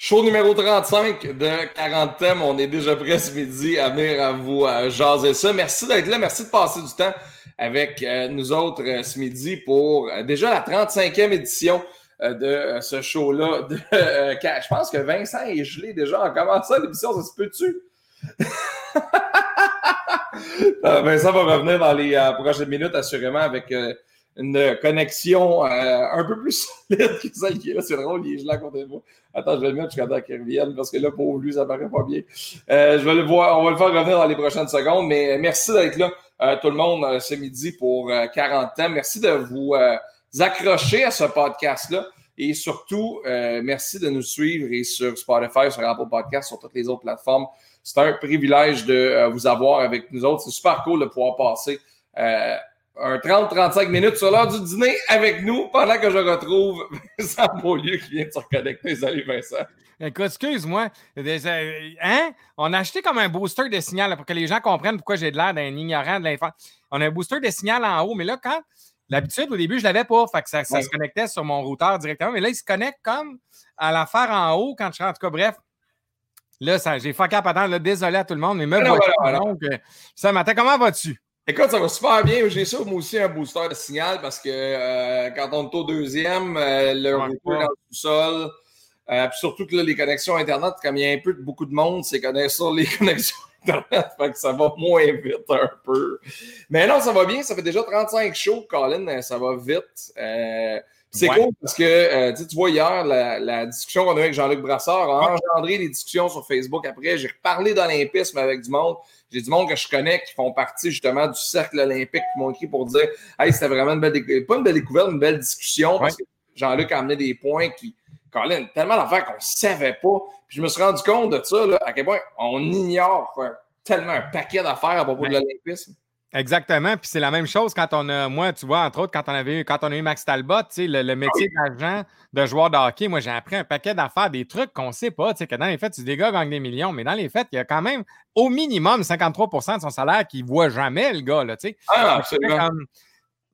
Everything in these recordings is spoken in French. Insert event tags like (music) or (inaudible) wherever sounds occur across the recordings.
Show numéro 35 de 40 thèmes. On est déjà prêt ce midi à venir à vous jaser ça. Merci d'être là. Merci de passer du temps avec euh, nous autres euh, ce midi pour euh, déjà la 35e édition de ce show-là. (laughs) je pense que Vincent est gelé déjà en commençant l'émission. Ça se peut-tu? (laughs) Vincent va revenir dans les prochaines minutes, assurément, avec une connexion un peu plus (laughs) solide que celle qui est là. C'est drôle, il est gelé à côté de moi. Attends, je vais le mettre jusqu'à temps qu'il revienne parce que là, pour lui, ça paraît pas bien. je vais le voir, on va le faire revenir dans les prochaines secondes, mais merci d'être là. Euh, tout le monde euh, ce midi pour 40 euh, ans. Merci de vous accrocher à ce podcast-là. Et surtout, merci de nous suivre et sur Spotify, sur Apple Podcast, sur toutes les autres plateformes. C'est un privilège de vous avoir avec nous autres. C'est super cool de pouvoir passer un 30-35 minutes sur l'heure du dîner avec nous pendant que je retrouve (laughs) Vincent Beaulieu qui vient de se reconnecter. Salut Vincent. Écoute, excuse-moi. Hein? On a acheté comme un booster de signal pour que les gens comprennent pourquoi j'ai de l'air d'un ignorant de l'infant. On a un booster de signal en haut, mais là, quand l'habitude, au début, je ne l'avais pas. Fait que ça, se connectait sur mon routeur directement. Mais là, il se connecte comme à l'affaire en haut quand je rentre. En tout cas, bref. Là, j'ai fuck up. Attends, désolé à tout le monde, mais même voilà, donc, euh, ça matin, comment vas-tu? Écoute, ça va super bien. J'ai ça, moi aussi, un booster de signal parce que euh, quand on est au deuxième, euh, le routeur dans le sous-sol, euh, puis surtout que là, les connexions Internet, comme il y a un peu de beaucoup de monde, c'est sur les (laughs) connexions Internet, fait que ça va moins vite un peu. Mais non, ça va bien, ça fait déjà 35 shows, Colin, euh, ça va vite. Euh, c'est cool parce que tu vois, hier, la, discussion qu'on a avec Jean-Luc Brassard a engendré des discussions sur Facebook après. J'ai reparlé d'Olympisme avec du monde. J'ai du monde que je connais qui font partie justement du cercle olympique qui m'ont écrit pour dire Hey, c'était vraiment une belle découverte, pas une belle découverte, une belle discussion parce que Jean-Luc a amené des points qui, Colin, tellement d'affaires qu'on ne savait pas. Puis je me suis rendu compte de ça, à quel point on ignore tellement un paquet d'affaires à propos de l'Olympisme. Exactement. Puis c'est la même chose quand on a, moi, tu vois, entre autres, quand on avait quand on a eu Max Talbot, le, le métier d'agent de joueur de hockey, moi, j'ai appris un paquet d'affaires, des trucs qu'on ne sait pas. Tu sais, que dans les faits, tu gars gagnent des millions, mais dans les faits, il y a quand même au minimum 53% de son salaire qu'il ne voit jamais, le gars. Là, tu sais. Ah, absolument.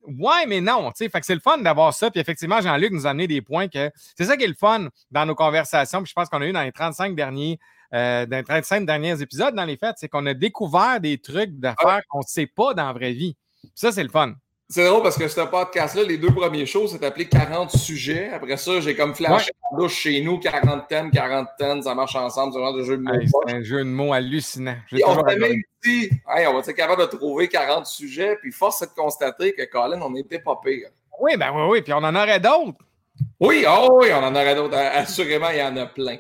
Ouais, mais non, tu sais, fait que c'est le fun d'avoir ça. Puis effectivement, Jean-Luc nous a amené des points que c'est ça qui est le fun dans nos conversations. Puis je pense qu'on a eu dans les 35 derniers, euh, dans les 35 derniers épisodes, dans les faits, c'est qu'on a découvert des trucs d'affaires qu'on ne sait pas dans la vraie vie. ça, c'est le fun. C'est drôle parce que ce podcast-là, les deux premiers shows, c'est appelé 40 sujets. Après ça, j'ai comme flashé en douche chez nous, 40 thèmes, 40 thèmes, ça marche ensemble, ce genre de jeu de mots. c'est un jeu de mots hallucinant. on t'a même dit, on va être capable de trouver 40 sujets, puis force est de constater que Colin, on n'était pas pire. Oui, ben oui, oui, puis on en aurait d'autres. Oui, oh oui, on en aurait d'autres. Assurément, il y en a plein.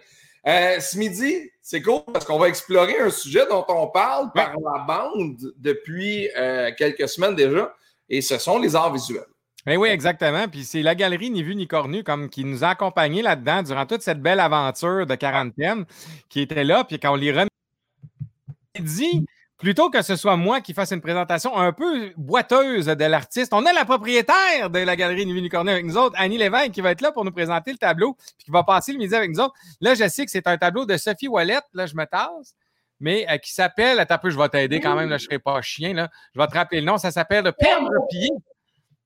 Euh, ce midi, c'est cool parce qu'on va explorer un sujet dont on parle par la bande depuis euh, quelques semaines déjà et ce sont les arts visuels. Eh oui, exactement. Puis c'est la galerie Ni Vu Ni Cornu comme qui nous a accompagnés là-dedans durant toute cette belle aventure de quarantaine qui était là. Puis quand on les remet, dit plutôt que ce soit moi qui fasse une présentation un peu boiteuse de l'artiste, on a la propriétaire de la galerie Ni Cornu avec nous autres, Annie Lévesque, qui va être là pour nous présenter le tableau, puis qui va passer le midi avec nous autres. Là, je sais que c'est un tableau de Sophie Wallet. Là, je me tasse mais euh, qui s'appelle, attends un peu, je vais t'aider quand même, là, je ne serai pas chien, là. je vais te rappeler le nom, ça s'appelle Perdre pied.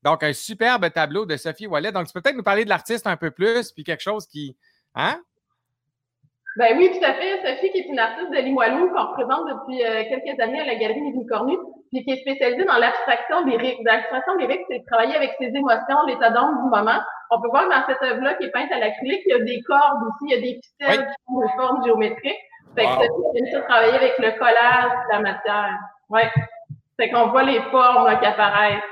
Donc, un superbe tableau de Sophie Wallet. Donc, tu peux peut-être nous parler de l'artiste un peu plus, puis quelque chose qui. Hein? Ben oui, tout à fait. Sophie, qui est une artiste de Limoilou, qu'on représente depuis euh, quelques années à la Galerie des Cornu, puis qui est spécialisée dans l'abstraction lyrique. L'abstraction lyrique, c'est de travailler avec ses émotions, l'état d'âme du moment. On peut voir dans cette œuvre-là qui est peinte à l'acrylique, il y a des cordes aussi, il y a des ficelles qui font des formes géométriques. Fait wow. que ça, travailler avec le collage la matière. Ouais. Fait qu'on voit les formes qui apparaissent.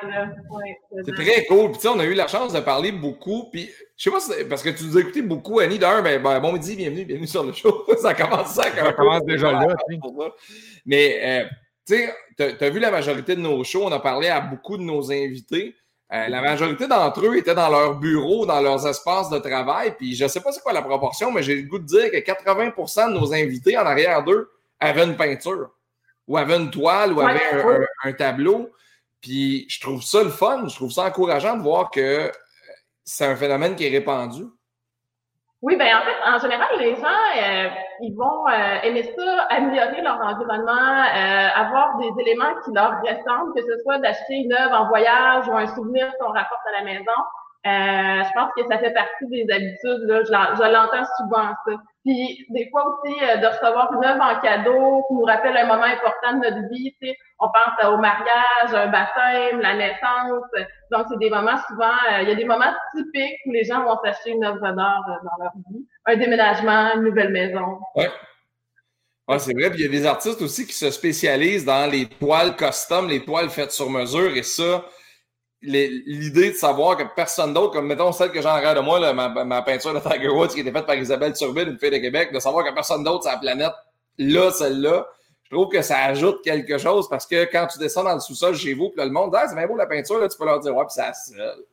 Ouais, c'est très cool. Puis, on a eu la chance de parler beaucoup. Puis, je sais pas si, parce que tu nous as écouté beaucoup, Annie. D'un, ben, ben, bon midi, bienvenue, bienvenue sur le show. (laughs) ça commence ça. Ça commence déjà là. (laughs) Mais, euh, tu sais, tu as vu la majorité de nos shows. On a parlé à beaucoup de nos invités. Euh, la majorité d'entre eux étaient dans leur bureau, dans leurs espaces de travail. Puis je ne sais pas c'est quoi la proportion, mais j'ai le goût de dire que 80% de nos invités en arrière d'eux avaient une peinture, ou avaient une toile, ou avaient un, tableau. Puis je trouve ça le fun, je trouve ça encourageant de voir que euh, c'est un phénomène qui est répandu. Oui, ben en fait, en général, les gens, euh, ils vont euh, aimer ça, améliorer leur environnement, euh, avoir des éléments qui leur ressemblent, que ce soit d'acheter une œuvre en voyage ou un souvenir qu'on rapporte à la maison. Je pense que ça fait partie des habitudes. Là. Je l'entends souvent, ça. Puis des fois aussi, euh, de recevoir une œuvre en cadeau qui nous rappelle un moment important de notre vie. Tu on pense au mariage, un baptême, la naissance. Donc, c'est des moments souvent, euh, il y a des moments typiques où les gens vont s'acheter une œuvre d'art dans leur vie. Un déménagement, une nouvelle maison. Ouais, c'est vrai. Puis il y a des artistes aussi qui se spécialisent dans les toiles custom, les toiles faites sur mesure. Et ça, l'idée de savoir que personne d'autre, comme mettons celle que j'ai en de moi, ma, peinture de Tiger Woods qui était faite par Isabelle Turbide, une fille de Québec, de savoir que personne d'autre sur la planète, là, celle-là, je trouve que ça ajoute quelque chose parce que quand tu descends dans le sous-sol chez vous, puis là, le monde dit ah, c'est bien beau la peinture, là, tu peux leur dire ouais, puis ça seul.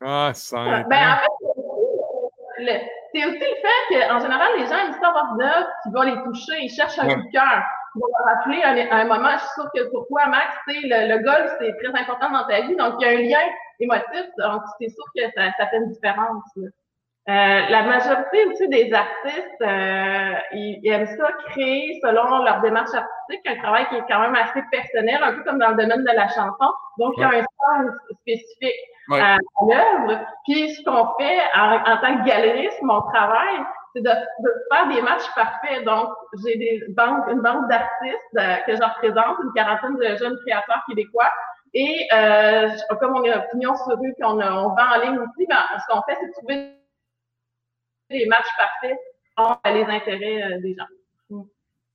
Ah, ça. Ben, en fait, c'est aussi le fait qu'en général, les gens aiment ça avoir d'œuvres qui vont les toucher, ils cherchent un coup de cœur va me rappeler à, un moment, je suis sûre que pour toi, Max, le, le golf, c'est très important dans ta vie. Donc, il y a un lien émotif. Donc, c'est sûr que ça, ça, fait une différence. Euh, la majorité aussi des artistes, euh, ils, aiment ça créer selon leur démarche artistique, un travail qui est quand même assez personnel, un peu comme dans le domaine de la chanson. Donc, il y a un sens spécifique à l'œuvre. Puis, ce qu'on fait en, en, tant que galeriste, mon travail, c'est de, de, faire des matchs parfaits. Donc, j'ai des banques, une banque d'artistes euh, que je représente, une quarantaine de jeunes créateurs québécois. Et euh, comme on a opinion sur eux, puis on, on vend en ligne aussi, ben, ce qu'on fait, c'est de trouver des matchs parfaits selon les intérêts euh, des gens. Mm.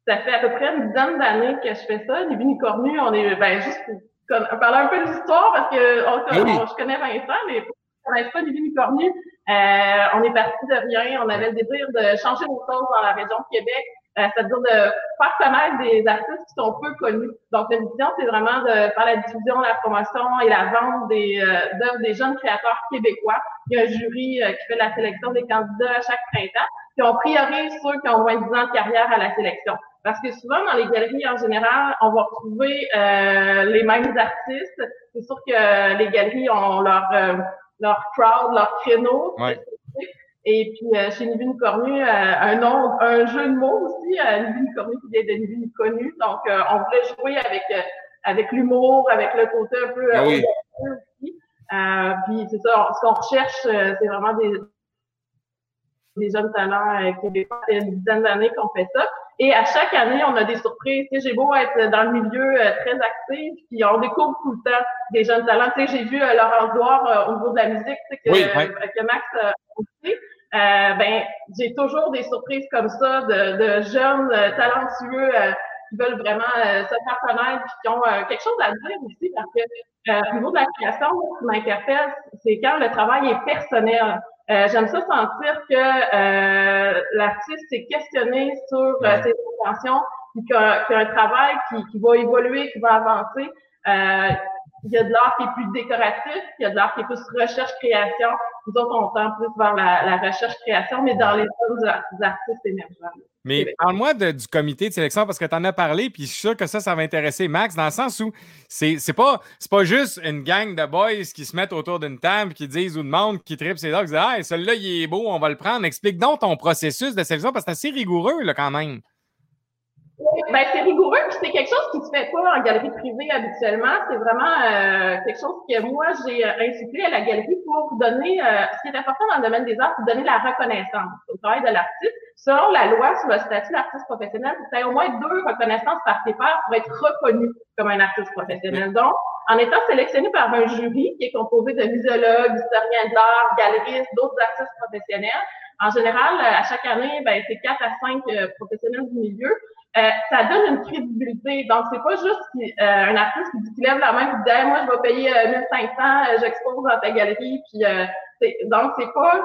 Ça fait à peu près une dizaine d'années que je fais ça. Les Cornu, on est ben juste pour parler un peu de l'histoire parce que on, ah je connais Vincent, mais pour connaissent pas Livy Cornu, euh, on est parti de rien. On avait le désir de changer les choses dans la région de Québec, euh, c'est-à-dire de faire connaître des artistes qui sont peu connus. Donc, la vision, c'est vraiment de faire la diffusion, la promotion et la vente des euh, d'œuvres des jeunes créateurs québécois. Il y a un jury qui fait la sélection des candidats chaque printemps. Puis on priorise ceux qui ont moins de 10 ans de carrière à la sélection. Parce que souvent, dans les galeries, en général, on va retrouver les mêmes artistes. C'est sûr que les galeries ont leur leur crowd, leur créneau. Et puis, euh, chez Nivine Cornu, euh, un nom, un jeu de mots aussi, euh, Nivine Cornu qui vient de Nivine Connu. Donc, euh, on voulait jouer avec avec l'humour, avec le côté un peu ah oui. aussi. puis, c'est ça, ce qu'on recherche, c'est vraiment des, des jeunes talents québécois. C'est une dizaine d'années qu'on fait ça. Et à chaque année, on a des surprises. Tu sais, j'ai beau être dans le milieu euh, très actif, puis on découvre tout le temps des jeunes talents. Tu sais, j'ai vu euh, Laurence Douard euh, au niveau de la musique, tu sais, que, que Max a aussi. ben, j'ai toujours des surprises comme ça de, de jeunes talentueux qui veulent vraiment se faire connaître, puis qui ont quelque chose à dire aussi, parce que au niveau de la création, ce qui m'interpelle, c'est quand le travail est personnel. Euh, j'aime ça sentir que euh, l'artiste s'est questionné sur euh, ses intentions, puis qu'il y, a un travail qui, qui, va évoluer, qui va avancer. Il y a de l'art qui est plus décoratif, il y a de l'art qui est plus recherche-création. Nous autres, on tend plus vers la, la recherche-création, mais dans les zones artistes émergents. Mais parle-moi du comité de sélection parce que tu en as parlé, puis je suis sûr que ça, ça va intéresser Max, dans le sens où c'est, pas pas juste une gang de boys qui se mettent autour d'une table, qui disent ou demandent, qui tripent ses dogs, qui disent Ah, celui-là, il est beau, on va le prendre. Explique donc ton processus de sélection parce que c'est assez rigoureux là, quand même. Ben, c'est rigoureux, puis c'est quelque chose qui se fait pas en galerie privée habituellement. C'est vraiment euh, quelque chose que moi, j'ai euh, insufflé à la galerie pour donner, euh, ce qui est important dans le domaine des arts, c'est donner la reconnaissance au travail de l'artiste. Selon la loi sur le statut d'artiste professionnel, c'est au moins deux reconnaissances par tes pairs pour être reconnu comme un artiste professionnel. Donc, en étant sélectionné par un jury qui est composé de muséologues, historiens de l'art, galeristes, d'autres artistes professionnels, en général, à chaque année, ben, c'est quatre à cinq professionnels du milieu euh, ça donne une crédibilité. Donc, c'est pas juste euh, un artiste qui, lève la main et dit hey, moi, je vais payer 1500, euh, j'expose dans ta galerie. Puis, donc, c'est pas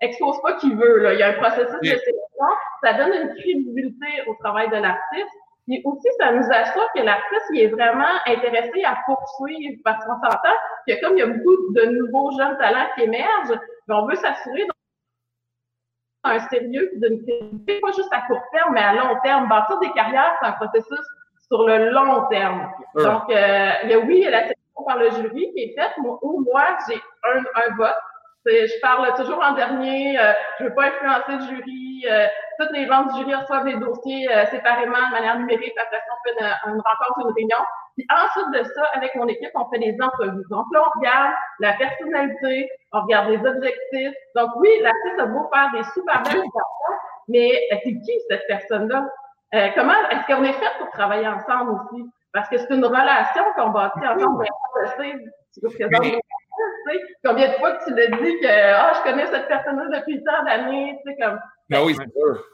expose pas qui veut. Là. Il y a un processus de sélection. Ça donne une crédibilité au travail de l'artiste. Et aussi, ça nous assure que l'artiste il est vraiment intéressé à poursuivre parce qu'on s'entend que comme il y a beaucoup de nouveaux jeunes talents qui émergent, ben, on veut s'assurer un sérieux d'une crédibilité, pas juste à court terme, mais à long terme. Bâtir des carrières, c'est un processus sur le long terme. Donc, euh, il y a, oui, il y a la sélection par le jury qui est faite, où moi, j'ai un, un vote. Je parle toujours en dernier, euh, je veux pas influencer le jury. Euh, toutes les membres du jury reçoivent des dossiers euh, séparément de manière numérique. Après ça, on fait une, une rencontre, une réunion. Puis ensuite de ça, avec mon équipe, on fait des entrevues. Donc là, on regarde la personnalité, on regarde les objectifs. Donc oui, l'artiste a beau faire des super belles mais euh, c'est qui cette personne-là? Euh, comment est-ce qu'on est fait pour travailler ensemble aussi? Parce que c'est une relation qu'on bâtit ensemble. Tu sais, combien de fois que tu l'as dit que ah, je connais cette personne-là depuis tant d'années, tu sais, comme. Ben oui, c'est sûr.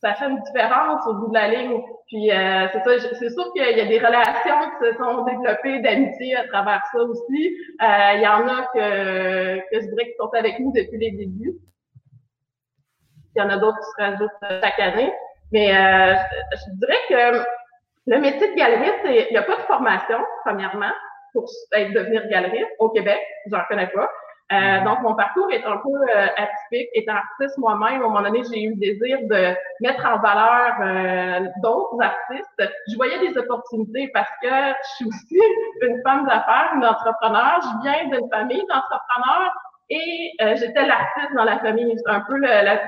Ça fait une différence au bout de la ligne. Puis euh, c'est ça, c'est sûr qu'il y a des relations qui se sont développées d'amitié à travers ça aussi. Euh, il y en a que, que je dirais qui sont avec nous depuis les débuts. Il y en a d'autres qui se rajoutent chaque année. Mais euh, je, dirais que le métier de galeriste, il n'y a pas de formation, premièrement pour être, devenir galeriste au Québec. J'en connais pas. Euh, mm-hmm. donc, mon parcours est un peu euh, atypique. Étant artiste moi-même, à un moment donné, j'ai eu le désir de mettre en valeur euh, d'autres artistes. Je voyais des opportunités parce que je suis aussi (laughs) une femme d'affaires, une entrepreneur. Je viens d'une famille d'entrepreneurs et euh, j'étais l'artiste dans la famille. C'est un peu le, la,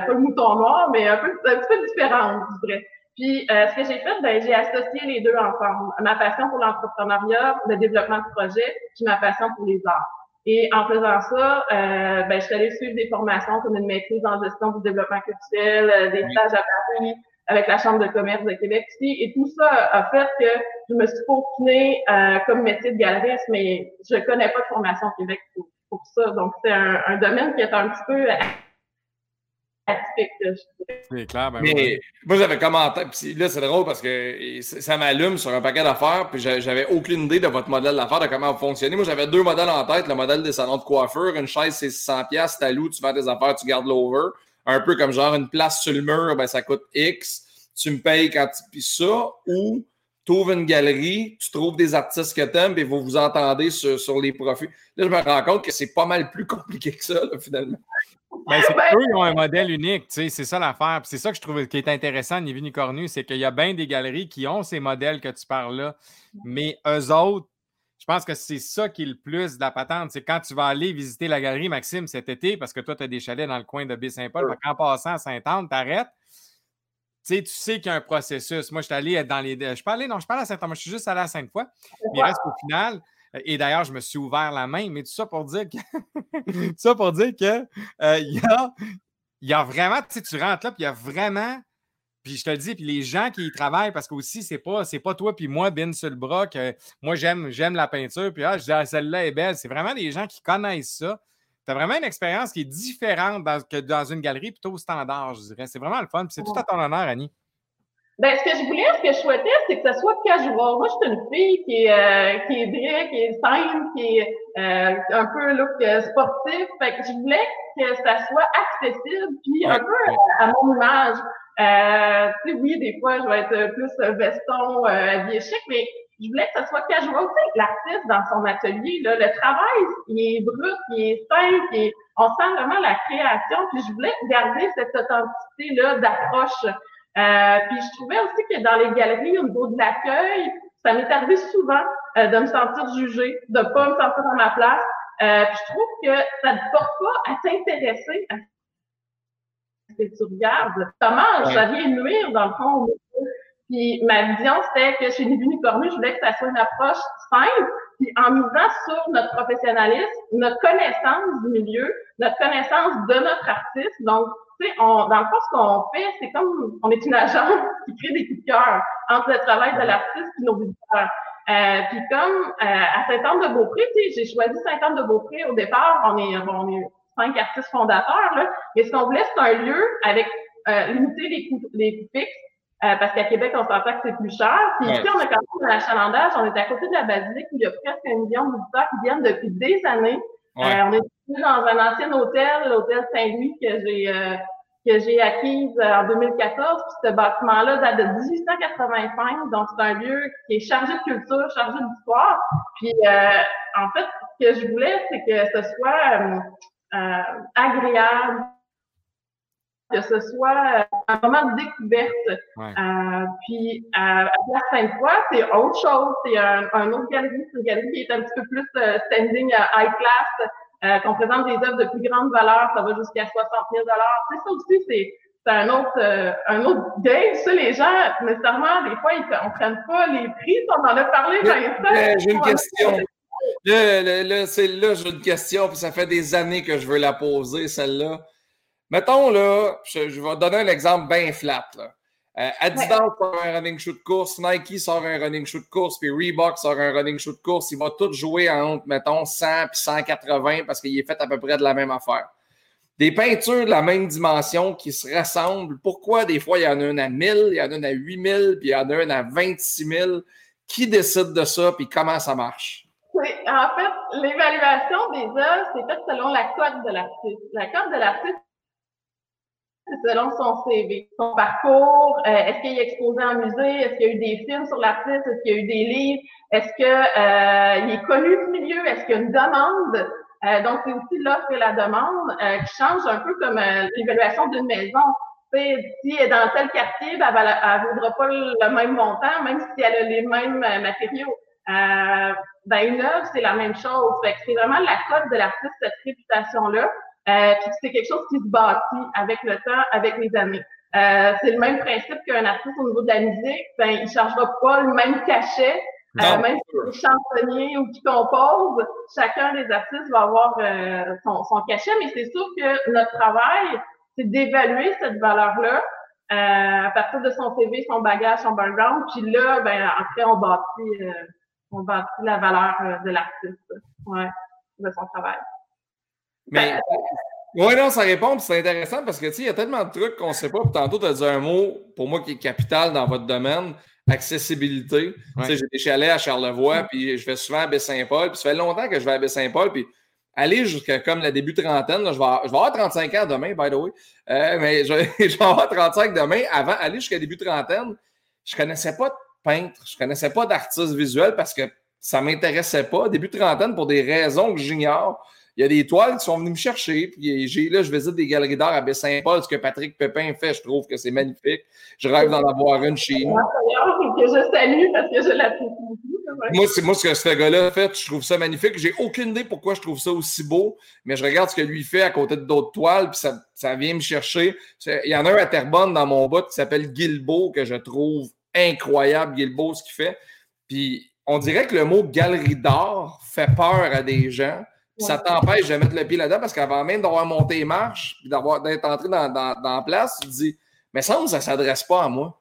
pas le mouton noir, mais un peu un petit peu différent, je dirais. Puis, euh, ce que j'ai fait, ben, j'ai associé les deux ensemble. Ma passion pour l'entrepreneuriat, le développement de projet, puis ma passion pour les arts. Et en faisant ça, euh, ben, je suis allée suivre des formations comme une maîtrise en gestion du développement culturel, euh, des stages à Paris, avec la Chambre de commerce de Québec aussi. Et tout ça a fait que je me suis peaufinée euh, comme métier de galeriste, mais je connais pas de formation au Québec pour, pour ça. Donc, c'est un, un, domaine qui est un petit peu c'est clair, ben Mais moi, j'avais commenté, puis là, c'est drôle parce que ça m'allume sur un paquet d'affaires, puis j'avais aucune idée de votre modèle d'affaires, de comment vous fonctionnez. Moi, j'avais deux modèles en tête, le modèle des salons de coiffure. Une chaise, c'est 600$, t'as loup, tu fais tes affaires, tu gardes l'over. Un peu comme genre une place sur le mur, ben, ça coûte X. Tu me payes quand tu. Puis ça, ou tu ouvres une galerie, tu trouves des artistes que tu aimes, et vous vous entendez sur, sur, les profits. Là, je me rends compte que c'est pas mal plus compliqué que ça, finalement. Ben, c'est eux, ils ont un modèle unique, c'est ça l'affaire. C'est ça que je trouve qui est intéressant, Nivi Nicornu, c'est qu'il y a bien des galeries qui ont ces modèles que tu parles là, mais eux autres, je pense que c'est ça qui est le plus de la patente. C'est quand tu vas aller visiter la galerie, Maxime, cet été, parce que toi, tu as des chalets dans le coin de Baie-Saint-Paul, en passant à Saint-Anne, t'arrêtes. Tu sais, tu sais qu'il y a un processus. Moi, je suis allé dans les. Je suis pas allé, non, je suis pas allé à Saint-Anne, je suis juste allé à Sainte-Foy. Mais reste au final, et d'ailleurs, je me suis ouvert la main, mais tout ça pour dire que, (laughs) ça pour dire que euh, il, y a, y a vraiment, tu sais, tu rentres là, puis il y a vraiment, puis je te le dis, puis les gens qui y travaillent, parce qu'aussi, c'est pas, c'est pas toi puis moi, bin sur le bras, que moi, j'aime, j'aime la peinture, puis ah, je dis, ah, celle-là est belle. C'est vraiment des gens qui connaissent ça. Tu as vraiment une expérience qui est différente que dans une galerie plutôt standard, je dirais. C'est vraiment le fun. Puis c'est tout à ton honneur, Annie. Ben, ce que je voulais, ce que je souhaitais, c'est que ça soit casual. Moi, je suis une fille qui est, euh, qui est vraie, qui est simple, qui est euh, un peu look euh, sportif. Fait que je voulais que ça soit accessible, puis un peu à, mon image. Euh, tu sais, oui, des fois, je vais être plus veston, euh, habillé chic, mais je voulais que ça soit casual. Tu sais, l'artiste dans son atelier, là, le travail, il est brut, il est simple, et on sent vraiment la création. Puis je voulais garder cette authenticité-là d'approche. Euh, puis je trouvais aussi que dans les galeries, au niveau de l'accueil, ça m'est arrivé souvent euh, de me sentir jugée, de pas me sentir à ma place. Euh, puis je trouve que ça ne porte pas à t'intéresser à ce que tu regardes. Comment ça vient nuire dans le fond puis ma vision, c'était que chez Nibu Cornu, je voulais que ça soit une approche simple, puis en misant sur notre professionnalisme, notre connaissance du milieu, notre connaissance de notre artiste. Donc, tu sais, dans le fond, ce qu'on fait, c'est comme on est une agence qui crée des coups de cœur entre le travail de l'artiste et nos visiteurs. Euh, puis comme euh, à Saint-Anne-de-Beaupré, tu sais, j'ai choisi Saint-Anne-de-Beaupré au départ, on est, on est cinq artistes fondateurs, là, mais ce qu'on voulait, c'est un lieu avec euh, limiter les coûts, les coûts fixes, euh, parce qu'à Québec, on s'entend que c'est plus cher. Puis ici, on a quand même un achalandage, on est à côté de la basilique où il y a presque un million de visiteurs qui viennent depuis des années. Euh, on est dans un ancien hôtel, l'hôtel Saint-Louis, que j'ai que j'ai acquise euh, en 2014. Puis ce bâtiment-là date de 1885, donc c'est un lieu qui est chargé de culture, chargé d'histoire. Puis euh, en fait, ce que je voulais, c'est que ce soit euh, euh agréable, que ce soit un moment de découverte. Euh, puis à, la Sainte-Foy, c'est autre chose. C'est un, un, autre galerie, c'est une galerie qui est un petit peu plus standing high class. Euh, qu'on présente des œuvres de plus grande valeur, ça va jusqu'à 60 000 C'est ça aussi, c'est c'est un autre, euh, un autre game. Ça, les gens, nécessairement, des fois, ils ne comprennent pas les prix. On en a parlé dans les J'ai une question. Là, là, c'est là, j'ai une question, puis ça fait des années que je veux la poser, celle-là. Mettons, là, je, vais donner un exemple bien flat. Là. Euh, Adidas sort un running shoe de course, Nike sort un running shoe de course, puis Reebok sort un running shoe de course. Il va tout jouer entre, mettons, 100 et 180 parce qu'il est fait à peu près de la même affaire. Des peintures de la même dimension qui se ressemblent. Pourquoi des fois il y en a une à 1000, il y en a une à 8000, puis il y en a une à 26 000? Qui décide de ça, puis comment ça marche? En fait, l'évaluation des œuvres, c'est fait selon la cote de l'artiste. La cote de l'artiste, selon son CV, son parcours, euh, est-ce qu'il est exposé en musée, est-ce qu'il y a eu des films sur l'artiste, est-ce qu'il y a eu des livres, est-ce qu'il euh, est connu du milieu, est-ce qu'il y a une demande? Euh, donc, c'est aussi l'offre et la demande qui change un peu comme l'évaluation d'une maison. si elle est dans tel quartier, ben, elle ne vaudra pas le même montant, même si elle a les mêmes matériaux. ben, une œuvre, c'est la même chose. Fait que c'est vraiment la cote de l'artiste, cette réputation-là. Euh, puis c'est quelque chose qui se bâtit avec le temps, avec les années. Euh, c'est le même principe qu'un artiste au niveau de la musique, ben il chargera pas le même cachet, euh, même si c'est chansonnier ou qui compose, chacun des artistes va avoir euh, son, son, cachet, mais c'est sûr que notre travail, c'est d'évaluer cette valeur-là euh, à partir de son CV, son bagage, son background, puis là, ben après on bâtit, euh, on bâtit la valeur de l'artiste, ouais, de son travail. Mais. Oui, non, ça répond, c'est intéressant parce que, tu sais, il y a tellement de trucs qu'on ne sait pas. Puis tantôt, tu as dit un mot, pour moi, qui est capital dans votre domaine, accessibilité. Tu sais, j'ai des chalets à Charlevoix, puis je vais souvent à Baie-Saint-Paul. Puis ça fait longtemps que je vais à Baie-Saint-Paul, puis aller jusqu'à comme la début trentaine, je, vais avoir, je vais avoir 35 ans demain, by the way, euh, mais je, (laughs) je, vais avoir 35 demain. Avant, aller jusqu'à début trentaine, je ne connaissais pas de peintre, je ne connaissais pas d'artiste visuel parce que ça ne m'intéressait pas. Début trentaine, pour des raisons que j'ignore, il y a des toiles qui sont venues me chercher. Puis j'ai, là, je visite des galeries d'art à Baie-Saint-Paul. Ce que Patrick Pépin fait, je trouve que c'est magnifique. Je rêve d'en avoir une chez nous. que je salue parce que je l'apprécie moi, c'est moi ce que ce gars-là fait, je trouve ça magnifique. J'ai aucune idée pourquoi je trouve ça aussi beau, mais je regarde ce que lui fait à côté d'autres toiles, puis ça, ça vient me chercher. Il y en a un à Terrebonne dans mon bout qui s'appelle Guilbeault, que je trouve incroyable, Guilbeault, ce qu'il fait. Puis on dirait que le mot galerie d'art fait peur à des gens. Ça t'empêche de mettre le pied là-dedans parce qu'avant même d'avoir monté les marches et d'être entré dans, dans, dans, la place, tu te dis, mais ça, ça ne s'adresse pas à moi.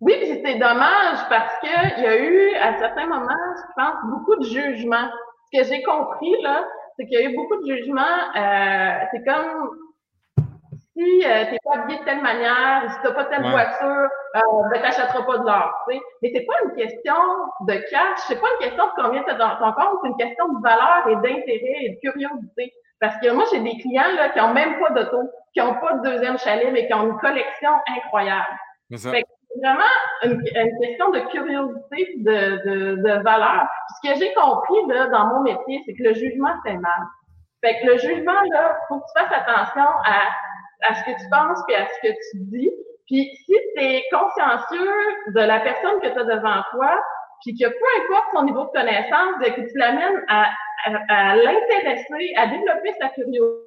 Oui, puis c'est dommage parce qu'il y a eu, à certains moments, je pense, beaucoup de jugements. Ce que j'ai compris, là, c'est qu'il y a eu beaucoup de jugements. Euh, c'est comme si euh, tu n'es pas habillé de telle manière, si tu n'as pas telle voiture, euh, ben, tu n'achèteras pas de l'or. Tu sais. Mais c'est pas une question de cash, c'est pas une question de combien tu as dans ton compte, c'est une question de valeur et d'intérêt et de curiosité. Parce que moi, j'ai des clients là, qui n'ont même pas d'auto, qui n'ont pas de deuxième chalet, mais qui ont une collection incroyable. C'est vraiment une, question de curiosité, de, de, de valeur. ce que j'ai compris là, dans mon métier, c'est que le jugement fait mal. Fait que le jugement, là, faut que tu fasses attention à à ce que tu penses puis à ce que tu dis. Puis si tu es consciencieux de la personne que tu as devant toi, puis que peu importe son niveau de connaissance, que tu l'amènes à, à, à l'intéresser, à développer sa curiosité,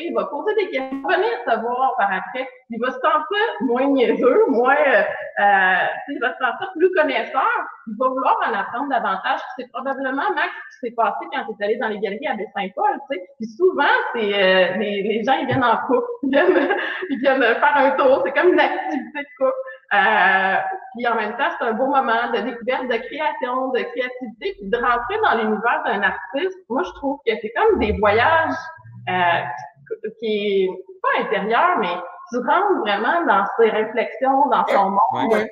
il va poser des questions, venir te voir par après. Il va se sentir moins niaiseux, moins, euh, euh, il va se sentir plus connaisseur. Il va vouloir en apprendre davantage. C'est probablement, Max, ce qui s'est passé quand tu es allé dans les galeries à Baie-Saint-Paul, tu sais. Puis souvent, c'est, euh, les, gens, ils viennent en couple. (laughs) Ils viennent, ils viennent faire un tour. C'est comme une activité de couple. Euh, puis en même temps, c'est un beau moment de découverte, de création, de créativité, puis de rentrer dans l'univers d'un artiste. Moi, je trouve que c'est comme des voyages euh, qui est pas intérieur, mais tu rentres vraiment dans ses réflexions, dans son monde.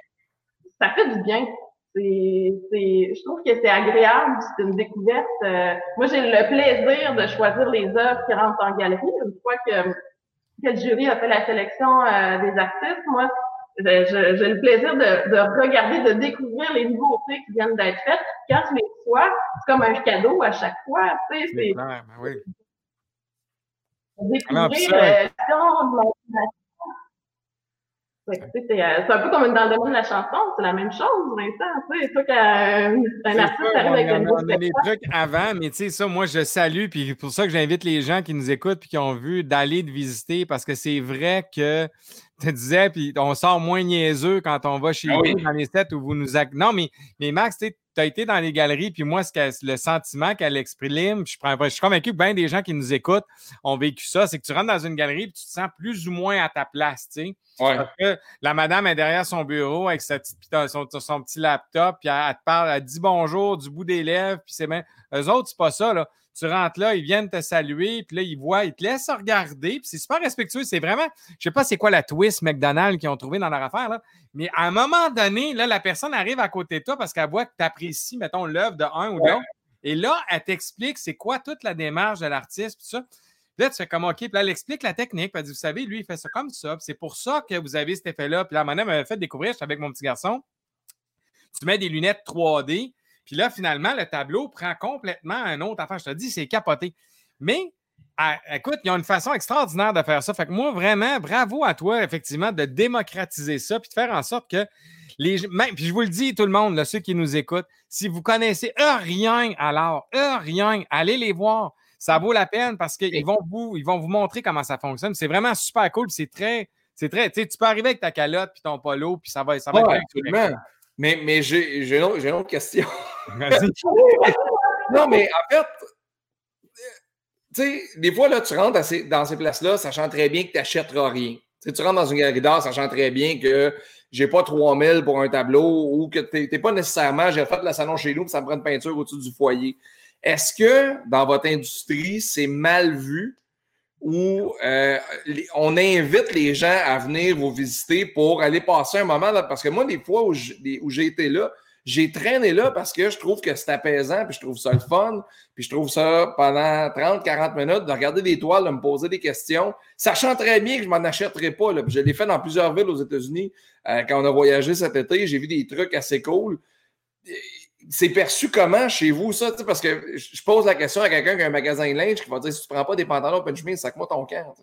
Ça fait du bien. C'est, c'est, je trouve que c'est agréable, c'est une découverte. Euh, moi, j'ai le plaisir de choisir les œuvres qui rentrent en galerie. Une fois que, que le jury a fait la sélection euh, des artistes, moi, j'ai le plaisir de, de, regarder, de découvrir les nouveautés qui viennent d'être faites. Quand je les vois, c'est comme un cadeau à chaque fois. Tu sais, c'est, ben oui. Découvrir euh, Euh, c'est un peu comme dans le domaine de la chanson, c'est la même chose, Vincent. Tu sais, toi, qu'un artiste arrive avec un On a des trucs avant, mais tu sais, ça, moi, je salue, puis pour ça que j'invite les gens qui nous écoutent puis qui ont vu d'aller de visiter, parce que c'est vrai que tu disais, puis on sort moins niaiseux quand on va chez ah vous dans les sets où vous nous. Non, mais, mais Max, tu as été dans les galeries, puis moi, le sentiment qu'elle exprime, je, je suis convaincu que bien des gens qui nous écoutent ont vécu ça, c'est que tu rentres dans une galerie, puis tu te sens plus ou moins à ta place, tu sais. Parce que la madame est derrière son bureau avec sa petite, son, son, petit laptop, puis elle, te parle, elle dit bonjour du bout des lèvres, puis c'est bien. Eux autres, c'est pas ça, là. Tu rentres là, ils viennent te saluer, puis là, ils voient, ils te laissent regarder, puis c'est super respectueux. C'est vraiment, je sais pas c'est quoi la twist McDonald's qu'ils ont trouvé dans leur affaire, là, mais à un moment donné, là, la personne arrive à côté de toi parce qu'elle voit que tu apprécies, mettons, l'œuvre de un ou d'autre. Et là, elle t'explique c'est quoi toute la démarche de l'artiste, puis ça. Là, tu fais comme OK. Puis là, elle explique la technique. Puis elle dit, vous savez, lui, il fait ça comme ça. C'est pour ça que vous avez cet effet-là. Puis là, madame m'avait fait découvrir, j'étais avec mon petit garçon. Tu mets des lunettes 3D. Puis là, finalement, le tableau prend complètement un autre affaire. Je te dis, c'est capoté. Mais ah, écoute, il y a une façon extraordinaire de faire ça. Fait que moi, vraiment, bravo à toi, effectivement, de démocratiser ça, puis de faire en sorte que les même, puis je vous le dis, tout le monde, là, ceux qui nous écoutent, si vous connaissez rien alors, rien, allez les voir ça vaut la peine parce qu'ils vont vous, ils vont vous montrer comment ça fonctionne. C'est vraiment super cool. C'est très, c'est très, tu peux arriver avec ta calotte puis ton polo puis ça va, ça va être absolument. Mais, mais j'ai, j'ai, une, autre question. (laughs) non, mais en fait, tu sais, des fois, là, tu rentres dans ces, places-là, sachant très bien que tu n'achèteras rien. tu rentres dans une galerie d'art, sachant très bien que j'ai pas 3000 pour un tableau ou que tu n'es pas nécessairement, j'ai fait la salon chez nous, ça me prend une peinture au-dessus du foyer. Est-ce que dans votre industrie, c'est mal vu ou euh, on invite les gens à venir vous visiter pour aller passer un moment là? Parce que moi, des fois où j'ai été là, j'ai traîné là parce que je trouve que c'est apaisant, puis je trouve ça le fun, puis je trouve ça pendant 30-40 minutes de regarder des toiles, de me poser des questions, sachant très bien que je m'en achèterai pas. Là. je l'ai fait dans plusieurs villes aux États-Unis euh, quand on a voyagé cet été. J'ai vu des trucs assez cool c'est perçu comment chez vous, ça? Parce que je pose la question à quelqu'un qui a un magasin de linge qui va dire si tu prends pas des pantalons open chemise, sac-moi ton camp.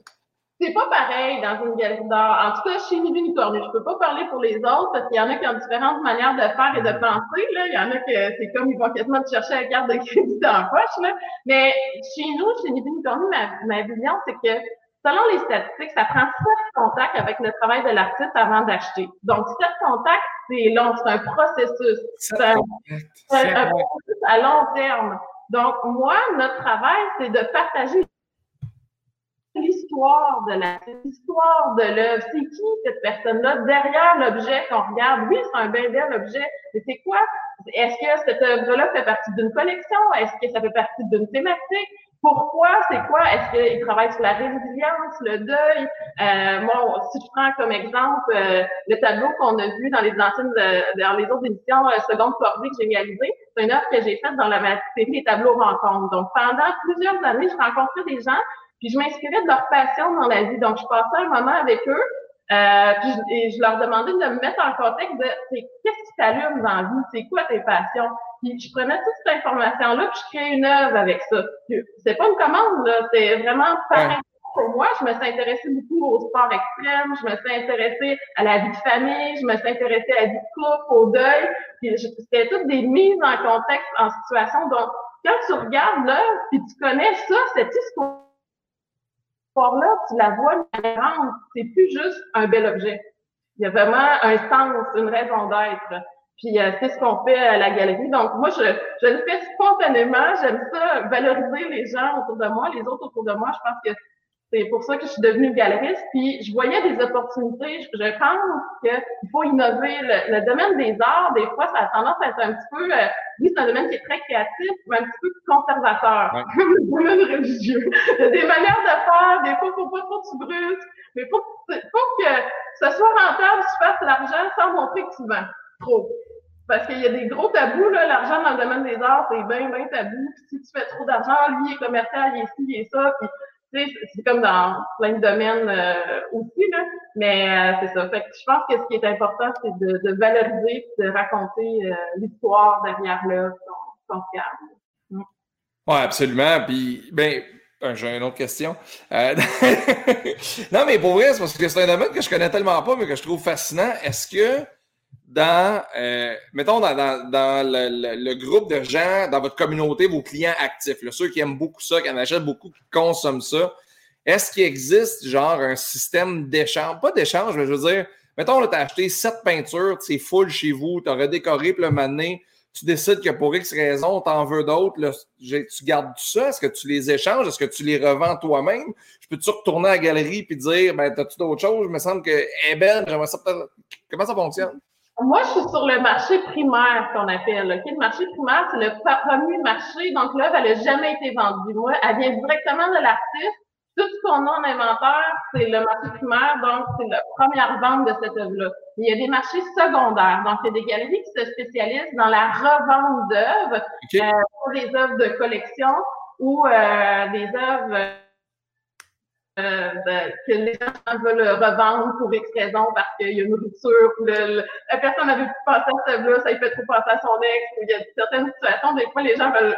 C'est pas pareil dans une galerie d'art. En tout cas, chez Nibi Unicornu, je peux pas parler pour les autres parce qu'il y en a qui ont différentes manières de faire et de penser. Là. Il y en a que c'est comme ils vont quasiment te chercher la carte de crédit dans la poche. Là. Mais chez nous, chez Nibi Unicornu, ma, ma vision, c'est que Selon les statistiques, ça prend sept contacts avec le travail de l'artiste avant d'acheter. Donc, sept contacts, c'est long, c'est un processus. C'est un, processus à long terme. Donc, moi, notre travail, c'est de partager l'histoire de l'artiste, l'histoire de l'œuvre. C'est qui cette personne-là derrière l'objet qu'on regarde? Oui, c'est un bel bel objet, mais c'est quoi? Est-ce que cette œuvre-là fait partie d'une collection? Est-ce que ça fait partie d'une thématique? Pourquoi? C'est quoi? Est-ce qu'il travaille sur la résilience, le deuil? Euh, moi, si je prends comme exemple euh, le tableau qu'on a vu dans les anciennes, euh, dans les autres éditions euh, seconde cordée que j'ai réalisé, c'est une œuvre que j'ai faite dans la série Les tableaux rencontres. Donc, pendant plusieurs années, je rencontrais des gens, puis je m'inspirais de leur passion dans la vie. Donc, je passais un moment avec eux, euh, puis je, et je leur demandais de me mettre en contexte de qu'est-ce qui t'allume dans la vie, c'est quoi tes passions? Puis je prenais toute cette information-là, puis je créais une œuvre avec ça. C'est pas une commande, là, c'est vraiment pareil. Pour moi, je me suis intéressée beaucoup au sport extrême, je me suis intéressée à la vie de famille, je me suis intéressée à la vie de couple, au deuil. Puis c'était toutes des mises en contexte, en situation. Donc, quand tu regardes l'œuvre, puis tu connais ça, cette histoire-là, tu la vois différente. C'est plus juste un bel objet. Il y a vraiment un sens, une raison d'être. Puis euh, c'est ce qu'on fait à la galerie. Donc moi, je, je le fais spontanément. J'aime ça, valoriser les gens autour de moi, les autres autour de moi. Je pense que c'est pour ça que je suis devenue galeriste. Puis je voyais des opportunités. Je, pense qu'il faut innover. Le, domaine des arts, des fois, ça a tendance à être un petit peu, euh, oui, c'est un domaine qui est très créatif, mais un petit peu conservateur, comme le (laughs) domaine religieux. Il y a des manières de faire. Des fois, il faut pas trop se brusque. Mais faut, faut que ce soit rentable, tu fasses l'argent sans montrer que tu vends trop. Parce qu'il y a des gros tabous, là. L'argent dans le domaine des arts, c'est bien, bien tabou. Puis si tu fais trop d'argent, lui, il est commercial, il est ci, il est ça. Puis, tu sais, c'est comme dans plein de domaines euh, aussi, là. Mais euh, c'est ça. Fait je pense que ce qui est important, c'est de, valoriser de raconter euh, l'histoire derrière là, qu'on qu Oui, absolument. Puis, ben, j'ai une autre question. (laughs) Non, mais pour vrai, c'est parce que c'est un domaine que je connais tellement pas, mais que je trouve fascinant. Est-ce que dans, euh, mettons, dans, le, groupe de gens, dans votre communauté, vos clients actifs, ceux qui aiment beaucoup ça, qui en achètent beaucoup, qui consomment ça, est-ce qu'il existe genre un système d'échange? Pas d'échange, mais je veux dire, mettons, tu as acheté sept peintures, c'est full chez vous, tu as redécoré, puis le matin, tu décides que pour X raison, tu en veux d'autres, tu gardes ça? Est-ce que tu les échanges? Est-ce que tu les revends toi-même? Je peux-tu retourner à la galerie et dire, ben, as-tu d'autres choses? Il me semble qu'elle est belle, j'aimerais ça Comment ça fonctionne? Moi, je suis sur le marché primaire, qu'on appelle. Le marché primaire, c'est le premier marché. Donc, l'œuvre, elle n'a jamais été vendue. Moi, elle vient directement de l'artiste. Tout ce qu'on a en inventaire, c'est le marché primaire, donc c'est la première vente de cette œuvre-là. Il y a des marchés secondaires, donc il y a des galeries qui se spécialisent dans la revente d'œuvres, euh, pour des œuvres de collection ou euh, des œuvres euh, que les gens veulent revendre pour X raison parce qu'il y a une rupture, ou la personne n'avait plus pensé à ce œuvre-là, ça lui fait trop penser à son ex, ou il y a certaines situations, des fois les gens veulent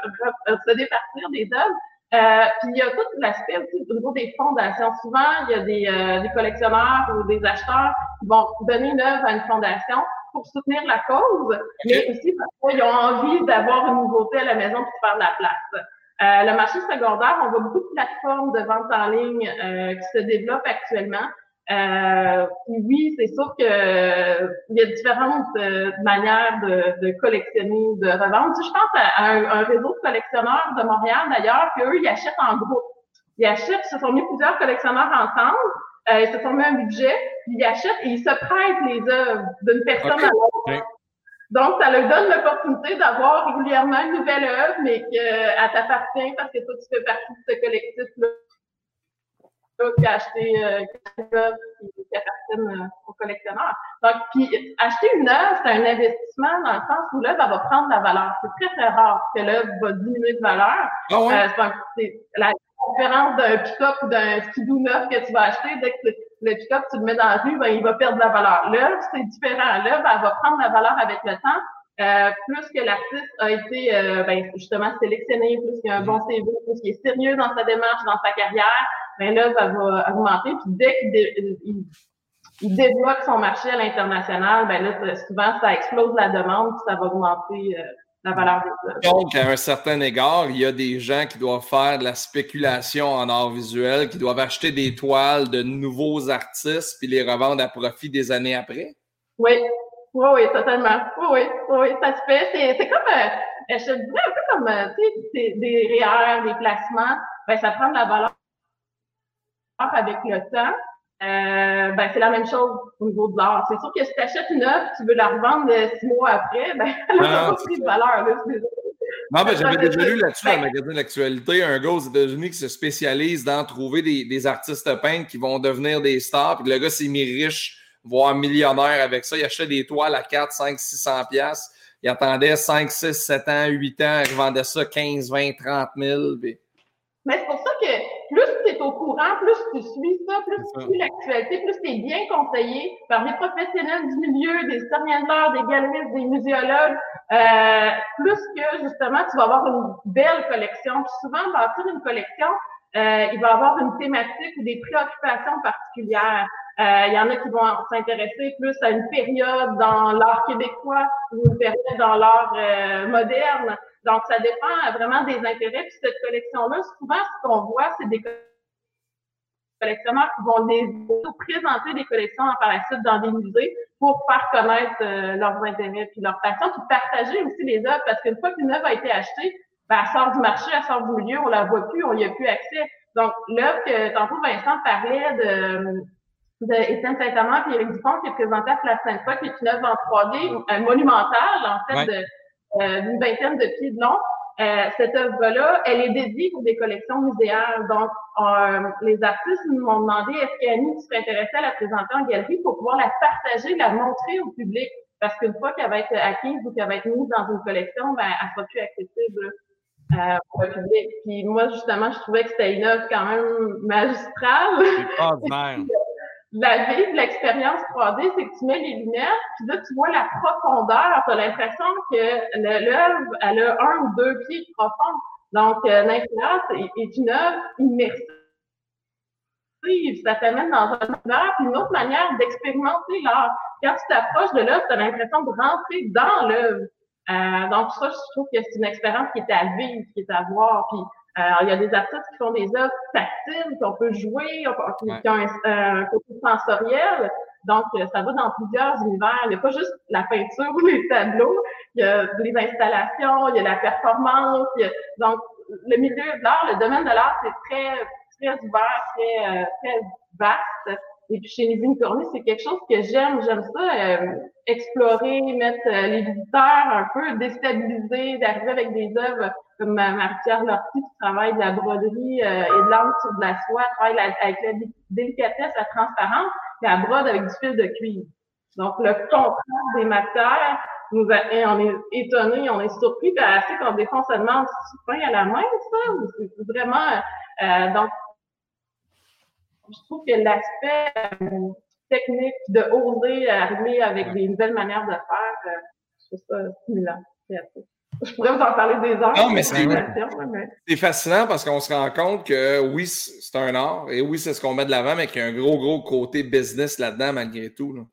se départir des œuvres. Euh, puis il y a tout l'aspect aussi au niveau des fondations. Souvent, il y a des, euh, des, collectionneurs ou des acheteurs qui vont donner une œuvre à une fondation pour soutenir la cause, mais aussi parce qu'ils ont envie d'avoir une nouveauté à la maison pour faire de la place. Euh, le marché secondaire, on voit beaucoup de plateformes de vente en ligne euh, qui se développent actuellement. Euh, oui, c'est sûr que euh, il y a différentes euh, manières de, de, collectionner, de revendre. je pense à, un, réseau de collectionneurs de Montréal d'ailleurs, qu'eux, ils achètent en groupe. Ils achètent, ils se sont mis plusieurs collectionneurs ensemble, euh, ils se sont mis un budget, ils achètent et ils se prêtent les œuvres d'une personne à l'autre. Donc, ça leur donne l'opportunité d'avoir régulièrement une nouvelle œuvre, mais qu'elle t'appartient parce que toi, tu fais partie de ce collectif-là qui a acheté euh, œuvres qui, appartiennent euh, aux collectionneurs. Donc, puis acheter une œuvre, c'est un investissement dans le sens où l'œuvre va prendre de la valeur. C'est très, très rare que l'œuvre va diminuer de valeur. Ah euh, c'est la différence d'un pick-up ou d'un skidoo neuf que tu vas acheter. Dès que le pick-up, tu le mets dans la rue, ben, il va perdre de la valeur. L'œuvre, c'est différent. L'œuvre, elle va prendre la valeur avec le temps. Euh, plus que l'artiste a été euh, ben, justement sélectionné, plus qu'il a un bon CV, plus qu'il est sérieux dans sa démarche, dans sa carrière, ben là, ça va augmenter. Puis dès qu'il il, développe son marché à l'international, ben là, souvent, ça explose la demande, puis ça va augmenter euh, la valeur des œuvres. Donc, à un certain égard, il y a des gens qui doivent faire de la spéculation en art visuel, qui doivent acheter des toiles de nouveaux artistes, puis les revendre à profit des années après? Oui, oui, oui, totalement. Oui, oui, oui, ça se fait. C'est comme, euh, je te dirais un peu comme, euh, tu sais, des REER, des placements, ben, ça prend de la valeur avec le temps, euh, ben, c'est la même chose au niveau de l'art. C'est sûr que si tu achètes une œuvre, tu veux la revendre six mois après, ben, (laughs) elle n'a pas pris de valeur. Là, non, ben, j'avais déjà lu là-dessus dans le magasin de l'actualité un gars aux États-Unis qui se spécialise dans trouver des, des, artistes peintres qui vont devenir des stars. Puis le gars s'est mis riche, voire millionnaire avec ça. Il achetait des toiles à 4, 5, 600 pièces. Il attendait 5, 6, 7 ans, 8 ans. Il revendait ça 15, 20, 30 000. Mais c'est pour ça que au courant, plus tu suis ça, plus tu suis l'actualité, plus tu es bien conseillé par des professionnels du milieu, des historiens de l'art, des galeristes, des muséologues, euh, plus que justement tu vas avoir une belle collection. Puis souvent, bâtir une collection, euh, il va avoir une thématique ou des préoccupations particulières. Euh, il y en a qui vont s'intéresser plus à une période dans l'art québécois ou une période dans l'art euh, moderne. Donc, ça dépend vraiment des intérêts. Puis cette collection-là, souvent, ce qu'on voit, c'est des collectionneurs qui vont les présenter des collections par la suite dans des musées pour faire connaître euh, leurs intérêts puis leurs passions, puis partager aussi les œuvres, parce qu'une fois qu'une œuvre a été achetée, ben, elle sort du marché, elle sort du milieu, on la voit plus, on n'y a plus accès. Donc, l'œuvre que tantôt Vincent parlait de de Étienne Saint-Amand et Éric Dupont qui est présenté à Place Sainte-Foy, qui est une œuvre en 3D, un monumental, en fait, de euh, d'une vingtaine de pieds de long. Euh, cette œuvre-là, elle est dédiée pour des collections muséales. Donc, euh, les artistes nous ont demandé est-ce qu'Annie serait intéressée à la présenter en galerie pour pouvoir la partager, la montrer au public? Parce qu'une fois qu'elle va être acquise ou qu'elle va être mise dans une collection, ben, elle sera plus accessible euh, pour le public. Puis moi, justement, je trouvais que c'était une œuvre quand même magistrale. (laughs) la vie de l'expérience 3D, c'est que tu mets les lunettes, puis là, tu vois la profondeur. Tu as l'impression que l'œuvre, elle a un ou deux pieds profonds. Donc, euh, l'influence est, une œuvre immersive. Ça t'amène dans un univers, puis une autre manière d'expérimenter l'art. Quand tu t'approches de l'œuvre, tu as l'impression de rentrer dans l'œuvre. Euh, donc, ça, je trouve que c'est une expérience qui est à vivre, qui est à voir. Puis, alors, il y a des artistes qui font des œuvres tactiles qu'on peut jouer, qui ont un, côté sensoriel. Donc, ça va dans plusieurs univers. Il n'y a pas juste la peinture ou les tableaux. Il y a les installations, il y a la performance. Donc, le milieu de l'art, le domaine de l'art, c'est très, très ouvert, très, euh, très vaste. Et puis chez Nivine Cornu, c'est quelque chose que j'aime. J'aime ça, euh, explorer, mettre euh, les visiteurs un peu, déstabiliser, d'arriver avec des œuvres comme Marie-Pierre Lortie qui travaille de la broderie euh, et de l'encre sur de la soie, travaille avec la délicatesse, la transparence, et elle brode avec du fil de cuivre. Donc, le contraste des matières, nous a, on est étonné, on est surpris, puis qu'on des fois, on se à la main, ça, ou c'est vraiment... donc, je trouve que l'aspect euh, technique de oser arriver avec des nouvelles manières de faire, euh, je trouve ça stimulant. Je pourrais vous en parler des heures. Non, mais c'est fascinant parce qu'on se rend compte que oui, c'est un art et oui, c'est ce qu'on met de l'avant, mais qu'il y a un gros, gros côté business là-dedans malgré tout. Là.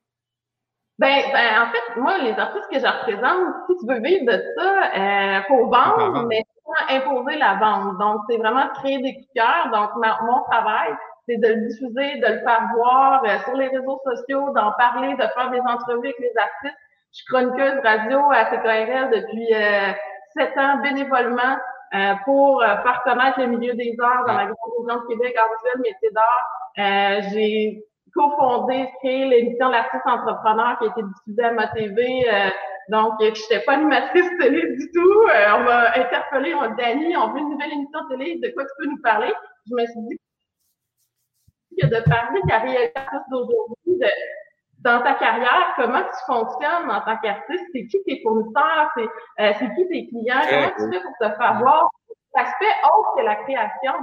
Ben, ben, en fait, moi, les artistes que je représente, si tu veux vivre de ça, il euh, faut vendre, mais pas imposer la vente. Donc, c'est vraiment créer des coups Donc, mon travail, c'est de le diffuser, de le faire voir euh, sur les réseaux sociaux, d'en parler, de faire des entrevues avec les artistes. Je suis chroniqueuse radio à CKRL depuis euh, sept ans bénévolement euh, pour faire connaître le milieu des arts dans la grande région de Québec, en métier d'art. J'ai cofondé, créé l'émission L'artiste entrepreneur qui a été diffusée à ma TV. donc, je n'étais pas animatrice télé du tout. on m'a interpellé, on m'a dit, Dani, on veut une nouvelle émission télé, de quoi tu peux nous parler? Je me suis dit, que de parler de réalité d'aujourd'hui, dans ta carrière, comment tu fonctionnes en tant qu'artiste, c'est qui tes fournisseurs, c'est euh, qui tes clients, comment tu fais pour te faire voir? L'aspect autre que la création.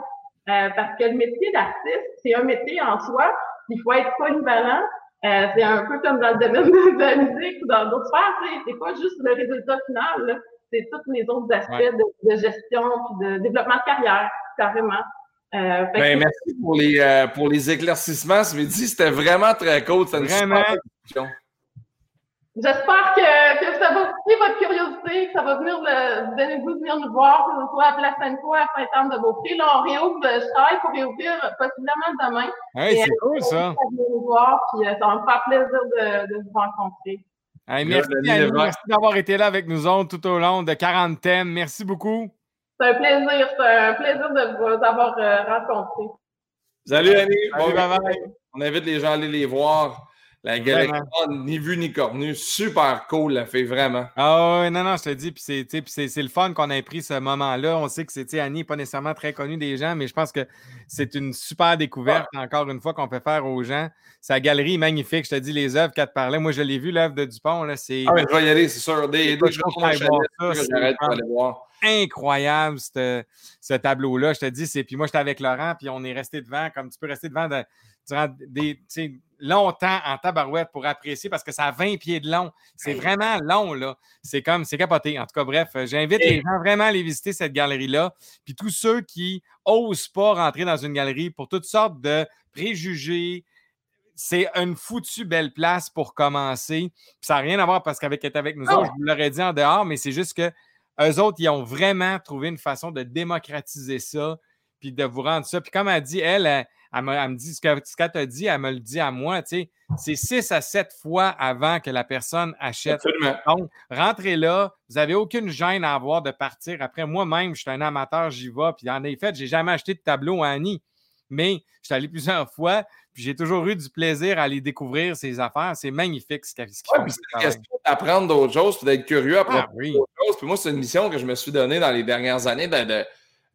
Euh, parce que le métier d'artiste, c'est un métier en soi, il faut être polyvalent. Euh, c'est un peu comme dans le domaine de, la musique ou dans d'autres sphères, c'est pas juste le résultat final, c'est tous les autres aspects de, de, gestion puis de développement de carrière, carrément. Euh, ben, merci pour les, euh, pour les éclaircissements ce midi. C'était vraiment très cool. vraiment. J'espère que, que, ça va aussi votre curiosité, que ça va venir le, donner vous de venir nous voir, que ce soit à Place Sainte-Foy, à Saint-Anne de Beaupré. Là, on réouvre, je travaille pour réouvrir possiblement demain. C'est cool ça. Nous voir, puis, euh, ça va me faire plaisir de, de vous rencontrer. merci, merci d'avoir été là avec nous autres tout au long de 40 thèmes. Merci beaucoup. C'est un plaisir. C'est un plaisir de vous avoir euh, rencontré. Salut Annie. On invite les gens à aller les voir. La galerie, ni vu ni cornu, super cool, la fait vraiment. Ah oui, non, non, je te dis, puis c'est le fun qu'on ait pris ce moment-là. On sait que c'est Annie, pas nécessairement très connue des gens, mais je pense que c'est une super découverte, encore une fois, qu'on peut faire aux gens. Sa galerie est magnifique, je te dis, les œuvres qu'elle te parlait. Moi, je l'ai vu, l'œuvre de Dupont, là, c'est. Ah, mais je vais y aller, c'est sûr. Des, des choses incroyable, ce tableau-là. Je te dis, c'est. Puis moi, j'étais avec Laurent, puis on est resté devant, comme tu peux rester devant durant des, longtemps en tabarouette pour apprécier parce que ça a 20 pieds de long. C'est vraiment long, là. C'est comme, c'est capoté. En tout cas, bref, j'invite les gens vraiment à aller visiter cette galerie-là. Puis tous ceux qui n'osent pas rentrer dans une galerie pour toutes sortes de préjugés, c'est une foutue belle place pour commencer. ça n'a rien à voir parce qu'avec être avec nous autres, je vous l'aurais dit en dehors, mais c'est juste que eux autres, ils ont vraiment trouvé une façon de démocratiser ça, puis de vous rendre ça. Puis comme elle dit, elle, elle, me dit ce qu'elle ce t'a dit, elle me le dit à moi, tu sais, c'est six à sept fois avant que la personne achète. Donc, rentrez là, vous n'avez aucune gêne à avoir de partir. Après, moi-même, je suis un amateur, j'y vais. Puis en effet, je n'ai jamais acheté de tableau à Annie, mais je suis allé (laughs) plusieurs fois, puis j'ai toujours eu du plaisir à aller découvrir ces affaires. C'est magnifique ce qu'ils font. c'est question d'apprendre d'autres choses, puis d'être curieux à ah apprendre d'autres choses. Puis moi, c'est une mission que je me suis donnée dans les dernières années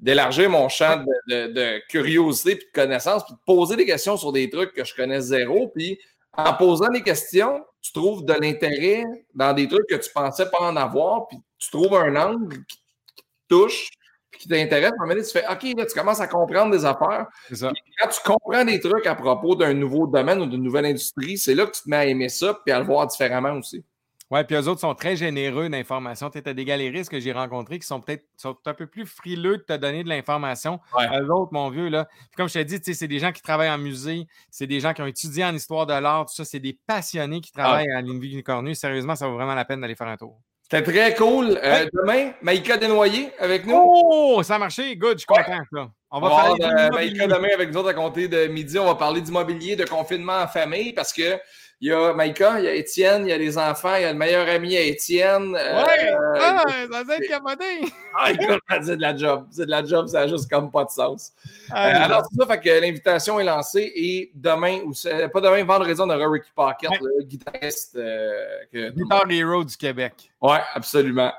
d'élargir mon champ de, curiosité et de connaissance, puis de poser des questions sur des trucs que je connais zéro. Puis en posant des questions, tu trouves de l'intérêt dans des trucs que tu pensais pas en avoir, puis tu trouves un angle qui te touche, puis qui t'intéresse, à un moment donné, tu fais OK, là, tu commences à comprendre des affaires. Ça. Quand tu comprends des trucs à propos d'un nouveau domaine ou d'une nouvelle industrie, c'est là que tu te mets à aimer ça puis à le voir différemment aussi. Oui, puis eux autres sont très généreux d'informations. Tu as des galéristes que j'ai rencontrés qui sont peut-être un peu plus frileux de te donner de l'information. Ouais. Eux autres, mon vieux, là. Puis comme je tu sais, c'est des gens qui travaillent en musée, c'est des gens qui ont étudié en histoire de l'art, tout ça, c'est des passionnés qui travaillent à l'Unicornu. Sérieusement, ça vaut vraiment la peine d'aller faire un tour. C'était très cool. Euh, Demain, Maïka Desnoyers avec nous. Oh, ça a marché. Good, je suis content. On va parler avoir, euh. Maïka demain avec nous autres à compter de midi. On va parler d'immobilier, de confinement en famille parce que il y a Maïka, il y a Étienne, il y a les enfants, il y a le meilleur ami à Étienne. euh, Ouais, euh, ah, ça doit être capoté. (laughs) ah, écoute, c'est de la job. C'est de la job, ça a juste comme pas de sens. Euh, Ah, alors, c'est ça, fait que l'invitation est lancée et demain, ou pas demain, vendredi, on aura Ricky Pocket, Ouais. le guitariste. euh, que... Guitar Hero du Québec. Ouais, absolument.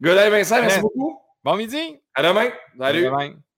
Good day, Vincent, merci Ouais. beaucoup. Bon midi. À demain. Salut. Bye bye.